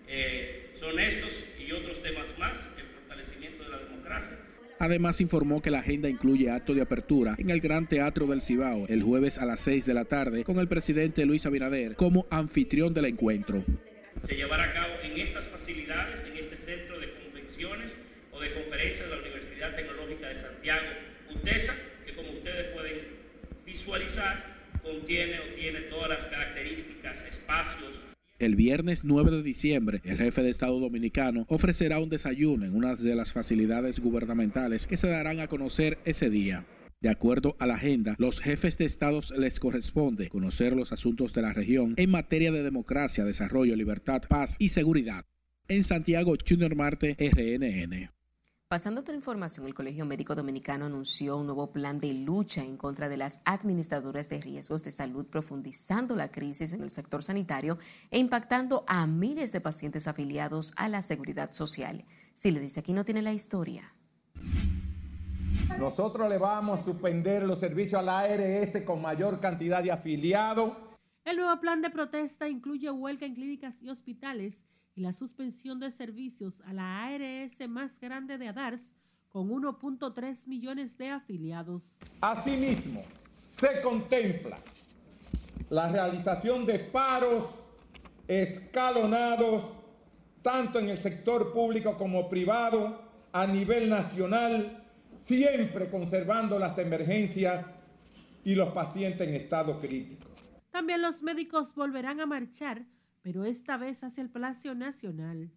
Eh, son estos y otros temas más, el fortalecimiento de la democracia. Además informó que la agenda incluye acto de apertura en el Gran Teatro del Cibao el jueves a las 6 de la tarde con el presidente Luis Abinader como anfitrión del encuentro. Se llevará a cabo en estas facilidades, en este centro de convenciones, o de conferencia de la Universidad Tecnológica de Santiago, Que como ustedes pueden visualizar, contiene o tiene todas las características, espacios. El viernes 9 de diciembre, el jefe de Estado dominicano ofrecerá un desayuno en una de las facilidades gubernamentales que se darán a conocer ese día. De acuerdo a la agenda, los jefes de estados les corresponde conocer los asuntos de la región en materia de democracia, desarrollo, libertad, paz y seguridad. En Santiago, Junior Marte, RNN. Pasando a otra información, el Colegio Médico Dominicano anunció un nuevo plan de lucha en contra de las administradoras de riesgos de salud, profundizando la crisis en el sector sanitario e impactando a miles de pacientes afiliados a la seguridad social. Si le dice aquí no tiene la historia. Nosotros le vamos a suspender los servicios a la ARS con mayor cantidad de afiliados. El nuevo plan de protesta incluye huelga en clínicas y hospitales y la suspensión de servicios a la ARS más grande de ADARS con 1.3 millones de afiliados. Asimismo, se contempla la realización de paros escalonados tanto en el sector público como privado a nivel nacional, siempre conservando las emergencias y los pacientes en estado crítico. También los médicos volverán a marchar pero esta vez hacia el Palacio Nacional.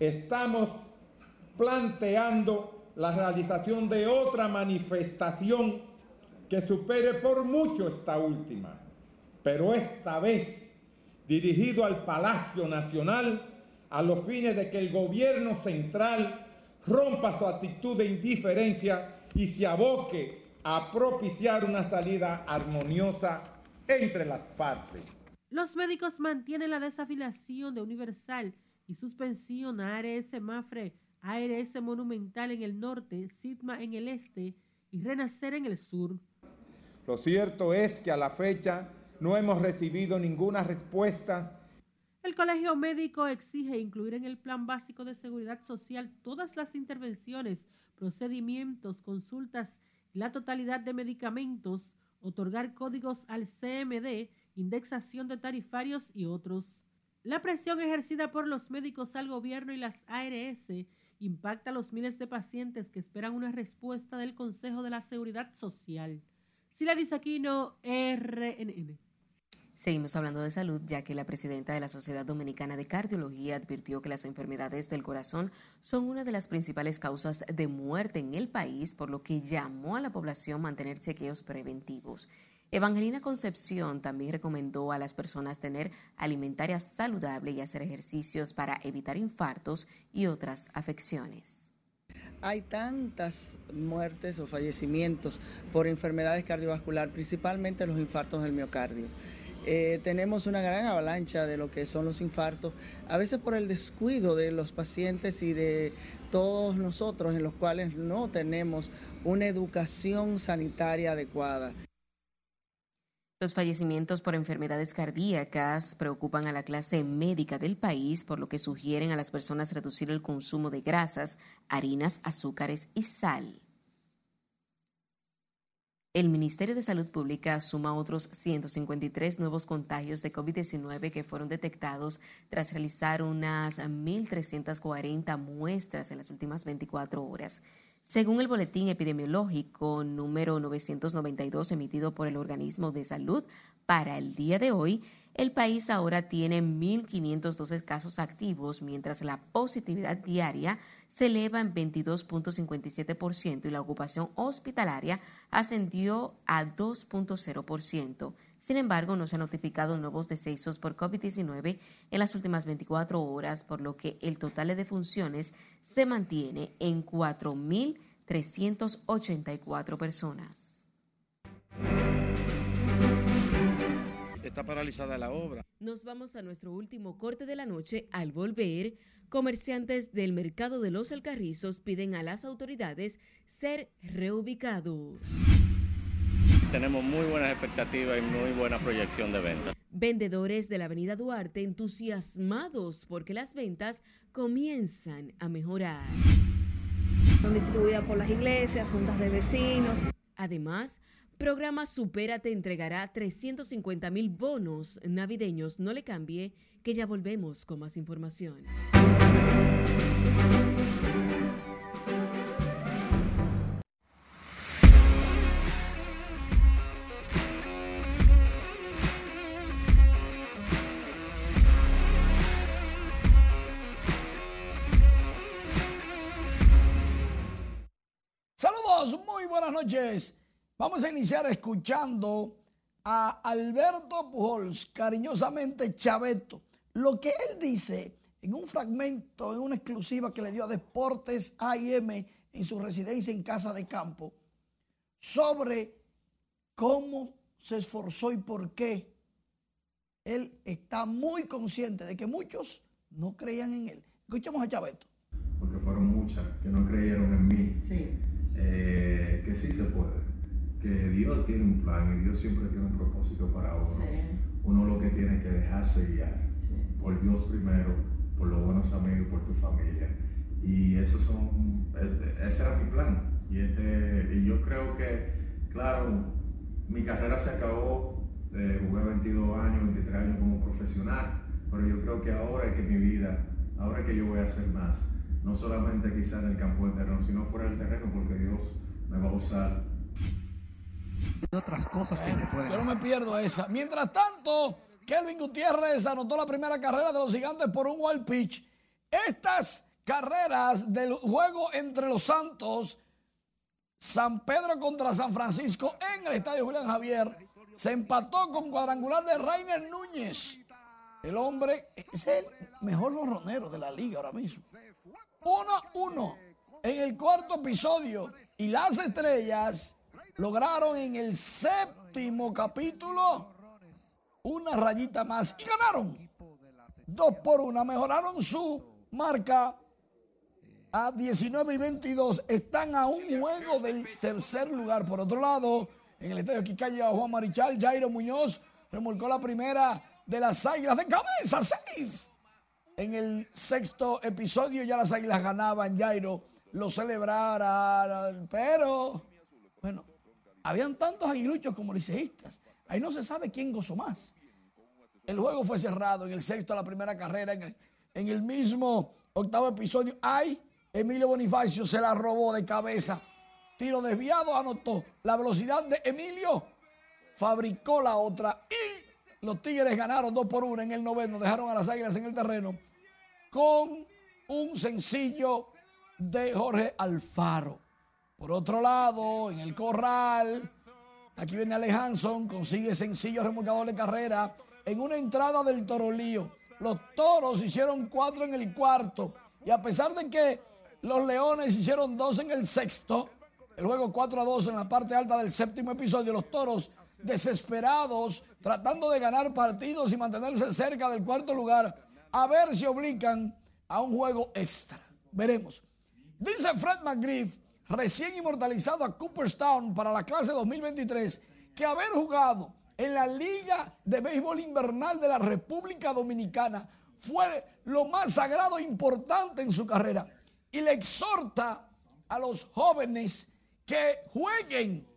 Estamos planteando la realización de otra manifestación que supere por mucho esta última, pero esta vez dirigido al Palacio Nacional a los fines de que el gobierno central rompa su actitud de indiferencia y se aboque a propiciar una salida armoniosa entre las partes. Los médicos mantienen la desafiliación de Universal y suspensión a ARS Mafre, ARS Monumental en el norte, Sigma en el este y Renacer en el sur. Lo cierto es que a la fecha no hemos recibido ninguna respuesta. El Colegio Médico exige incluir en el Plan Básico de Seguridad Social todas las intervenciones, procedimientos, consultas y la totalidad de medicamentos, otorgar códigos al CMD indexación de tarifarios y otros. La presión ejercida por los médicos al gobierno y las ARS impacta a los miles de pacientes que esperan una respuesta del Consejo de la Seguridad Social. Sila Aquino, RNN. Seguimos hablando de salud, ya que la presidenta de la Sociedad Dominicana de Cardiología advirtió que las enfermedades del corazón son una de las principales causas de muerte en el país, por lo que llamó a la población mantener chequeos preventivos. Evangelina Concepción también recomendó a las personas tener alimentaria saludable y hacer ejercicios para evitar infartos y otras afecciones. Hay tantas muertes o fallecimientos por enfermedades cardiovasculares, principalmente los infartos del miocardio. Eh, tenemos una gran avalancha de lo que son los infartos, a veces por el descuido de los pacientes y de todos nosotros en los cuales no tenemos una educación sanitaria adecuada. Los fallecimientos por enfermedades cardíacas preocupan a la clase médica del país, por lo que sugieren a las personas reducir el consumo de grasas, harinas, azúcares y sal. El Ministerio de Salud Pública suma otros 153 nuevos contagios de COVID-19 que fueron detectados tras realizar unas 1.340 muestras en las últimas 24 horas. Según el boletín epidemiológico número 992 emitido por el organismo de salud para el día de hoy, el país ahora tiene 1.512 casos activos, mientras la positividad diaria se eleva en 22.57% y la ocupación hospitalaria ascendió a 2.0%. Sin embargo, no se han notificado nuevos decesos por COVID-19 en las últimas 24 horas, por lo que el total de defunciones se mantiene en 4.384 personas. Está paralizada la obra. Nos vamos a nuestro último corte de la noche. Al volver, comerciantes del mercado de los Alcarrizos piden a las autoridades ser reubicados tenemos muy buenas expectativas y muy buena proyección de ventas. Vendedores de la Avenida Duarte entusiasmados porque las ventas comienzan a mejorar. Son distribuidas por las iglesias, juntas de vecinos. Además, Programa Supérate entregará 350 mil bonos navideños. No le cambie, que ya volvemos con más información. Buenas noches. Vamos a iniciar escuchando a Alberto Pujols, cariñosamente Chaveto. Lo que él dice en un fragmento, en una exclusiva que le dio a Deportes AM en su residencia en Casa de Campo, sobre cómo se esforzó y por qué él está muy consciente de que muchos no creían en él. Escuchemos a Chaveto. Porque fueron muchas que no. Eh, que sí se puede. Que Dios tiene un plan y Dios siempre tiene un propósito para uno. Uno lo que tiene que dejarse guiar por Dios primero, por los buenos amigos, por tu familia. Y eso son, ese era mi plan. Y, este, y yo creo que, claro, mi carrera se acabó, eh, jugué 22 años, 23 años como profesional, pero yo creo que ahora es que mi vida, ahora es que yo voy a hacer más, no solamente quizá en el campo del terreno, sino fuera del terreno, porque Dios me va a usar. Y otras cosas que me pueden Yo no me pierdo esa. Mientras tanto, Kelvin Gutiérrez anotó la primera carrera de los gigantes por un wild pitch. Estas carreras del juego entre los Santos, San Pedro contra San Francisco en el estadio Julián Javier, se empató con cuadrangular de Rainer Núñez. El hombre es el mejor jorronero de la liga ahora mismo. 1-1 en el cuarto episodio y las estrellas lograron en el séptimo capítulo una rayita más y ganaron. Dos por una, mejoraron su marca a 19 y 22. Están a un juego del tercer lugar. Por otro lado, en el estadio Quicalle, Juan Marichal, Jairo Muñoz remolcó la primera de las águilas de cabeza, safe. En el sexto episodio ya las águilas ganaban, Jairo lo celebraron, pero bueno, habían tantos aguiluchos como liceístas. Ahí no se sabe quién gozó más. El juego fue cerrado en el sexto de la primera carrera, en el, mismo octavo episodio. Ay, Emilio Bonifacio se la robó de cabeza. Tiro desviado, anotó. La velocidad de Emilio fabricó la otra y los Tigres ganaron dos por uno en el noveno. Dejaron a las Águilas en el terreno con un sencillo de Jorge Alfaro. Por otro lado, en el corral, aquí viene Alejanson, consigue sencillo remolcador de carrera en una entrada del Torolío. Los toros hicieron cuatro en el cuarto. Y a pesar de que los leones hicieron dos en el sexto, el juego 4 a 2 en la parte alta del séptimo episodio, los toros desesperados, tratando de ganar partidos y mantenerse cerca del cuarto lugar, a ver si obligan a un juego extra. Veremos. Dice Fred McGriff, recién inmortalizado a Cooperstown para la clase 2023, que haber jugado en la Liga de Béisbol Invernal de la República Dominicana fue lo más sagrado e importante en su carrera. Y le exhorta a los jóvenes que jueguen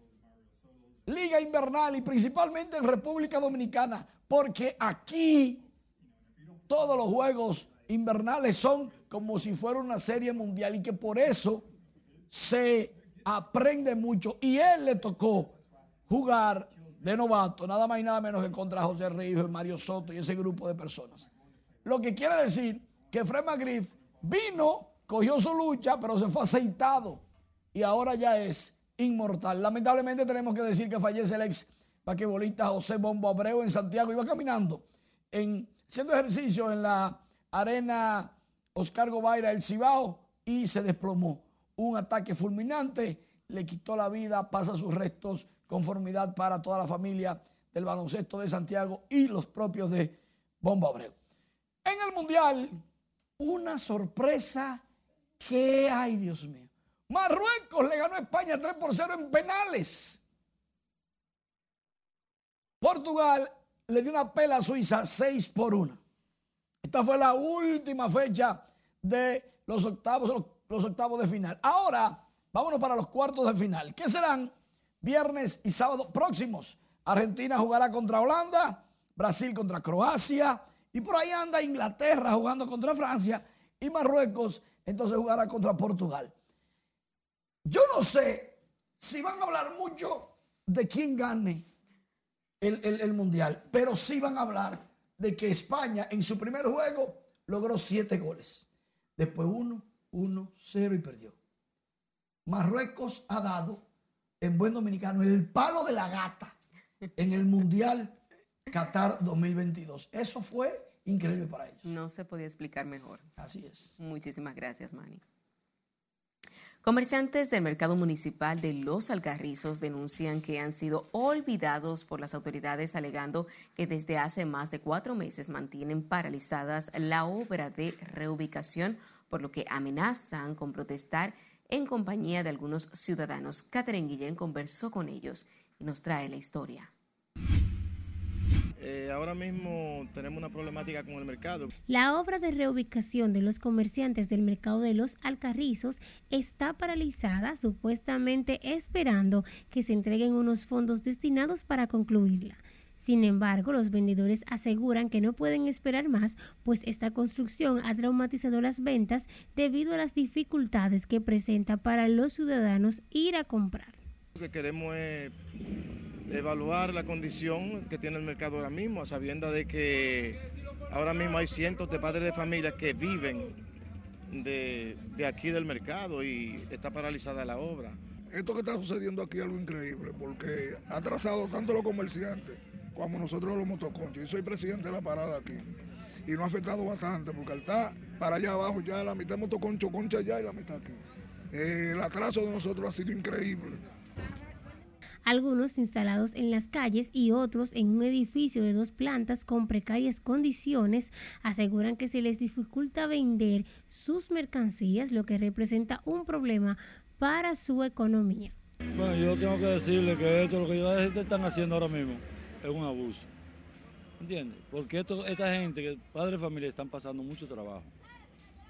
Liga Invernal y principalmente en República Dominicana, porque aquí todos los juegos invernales son como si fuera una serie mundial y que por eso se aprende mucho. Y él le tocó jugar de novato, nada más y nada menos que contra José Ríos y Mario Soto y ese grupo de personas. Lo que quiere decir que Fred McGriff vino, cogió su lucha, pero se fue aceitado y ahora ya es inmortal. Lamentablemente tenemos que decir que fallece el ex vaquebolista José Bombo Abreu en Santiago. Iba caminando, en, haciendo ejercicio en la arena Oscar Gobaira, el Cibao, y se desplomó. Un ataque fulminante le quitó la vida, pasa sus restos, conformidad para toda la familia del baloncesto de Santiago y los propios de Bombo Abreu. En el Mundial, una sorpresa que, ay Dios mío, Marruecos le ganó a España 3 por 0 en penales. Portugal le dio una pela a Suiza 6 por 1. Esta fue la última fecha de los octavos, los, octavos de final. Ahora, vámonos para los cuartos de final. ¿Qué serán? Viernes y sábado próximos. Argentina jugará contra Holanda, Brasil contra Croacia y por ahí anda Inglaterra jugando contra Francia y Marruecos entonces jugará contra Portugal. Yo no sé si van a hablar mucho de quién gane el, el, el, mundial, pero sí van a hablar de que España en su primer juego logró siete goles. Después uno, uno, cero y perdió. Marruecos ha dado, en buen dominicano, el palo de la gata en el mundial Qatar 2022. Eso fue increíble para ellos. No se podía explicar mejor. Así es. Muchísimas gracias, Manny. Comerciantes del mercado municipal de Los Alcarrizos denuncian que han sido olvidados por las autoridades alegando que desde hace más de cuatro meses mantienen paralizadas la obra de reubicación, por lo que amenazan con protestar en compañía de algunos ciudadanos. Catherine Guillén conversó con ellos y nos trae la historia. Eh, ahora mismo tenemos una problemática con el mercado. La obra de reubicación de los comerciantes del mercado de los Alcarrizos está paralizada, supuestamente esperando que se entreguen unos fondos destinados para concluirla. Sin embargo, los vendedores aseguran que no pueden esperar más, pues esta construcción ha traumatizado las ventas debido a las dificultades que presenta para los ciudadanos ir a comprar. Lo que queremos es evaluar la condición que tiene el mercado ahora mismo, a sabienda de que ahora mismo hay cientos de padres de familia que viven de, de aquí del mercado y está paralizada la obra. Esto que está sucediendo aquí es algo increíble porque ha atrasado tanto los comerciantes como nosotros los motoconchos. Yo soy presidente de la parada aquí y nos ha afectado bastante porque estar para allá abajo ya la mitad de motoconcho concha allá y la mitad aquí. El atraso de nosotros ha sido increíble algunos instalados en las calles y otros en un edificio de dos plantas con precarias condiciones, aseguran que se les dificulta vender sus mercancías, lo que representa un problema para su economía. Bueno, yo tengo que decirle que esto, lo que ellos están haciendo ahora mismo, es un abuso. ¿Entiendes? Porque esto, esta gente, que padres de familia, están pasando mucho trabajo.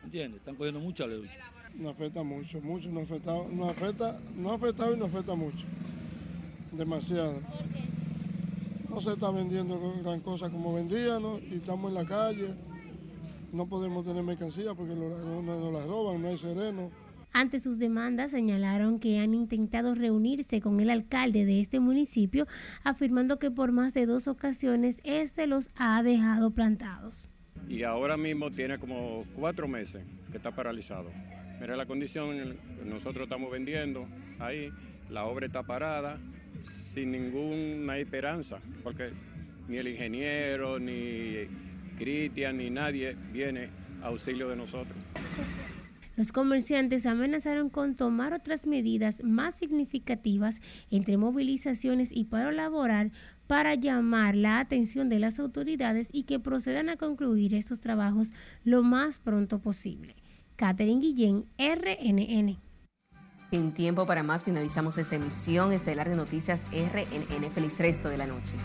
¿Entiendes? Están cogiendo mucha lucha. Nos afecta mucho, mucho, nos afecta, nos afecta, nos ha afectado y nos afecta mucho demasiado. No se está vendiendo gran cosa como vendían y estamos en la calle. No podemos tener mercancía porque nos, nos las roban, no hay sereno. Ante sus demandas señalaron que han intentado reunirse con el alcalde de este municipio, afirmando que por más de dos ocasiones este los ha dejado plantados. Y ahora mismo tiene como cuatro meses que está paralizado. Mira la condición que nosotros estamos vendiendo ahí, la obra está parada, sin ninguna esperanza, porque ni el ingeniero, ni Cristian, ni nadie viene a auxilio de nosotros. Los comerciantes amenazaron con tomar otras medidas más significativas entre movilizaciones y paro laboral para llamar la atención de las autoridades y que procedan a concluir estos trabajos lo más pronto posible. Catherine Guillén, RNN. En tiempo para más finalizamos esta emisión estelar de Noticias RNN. Feliz resto de la noche.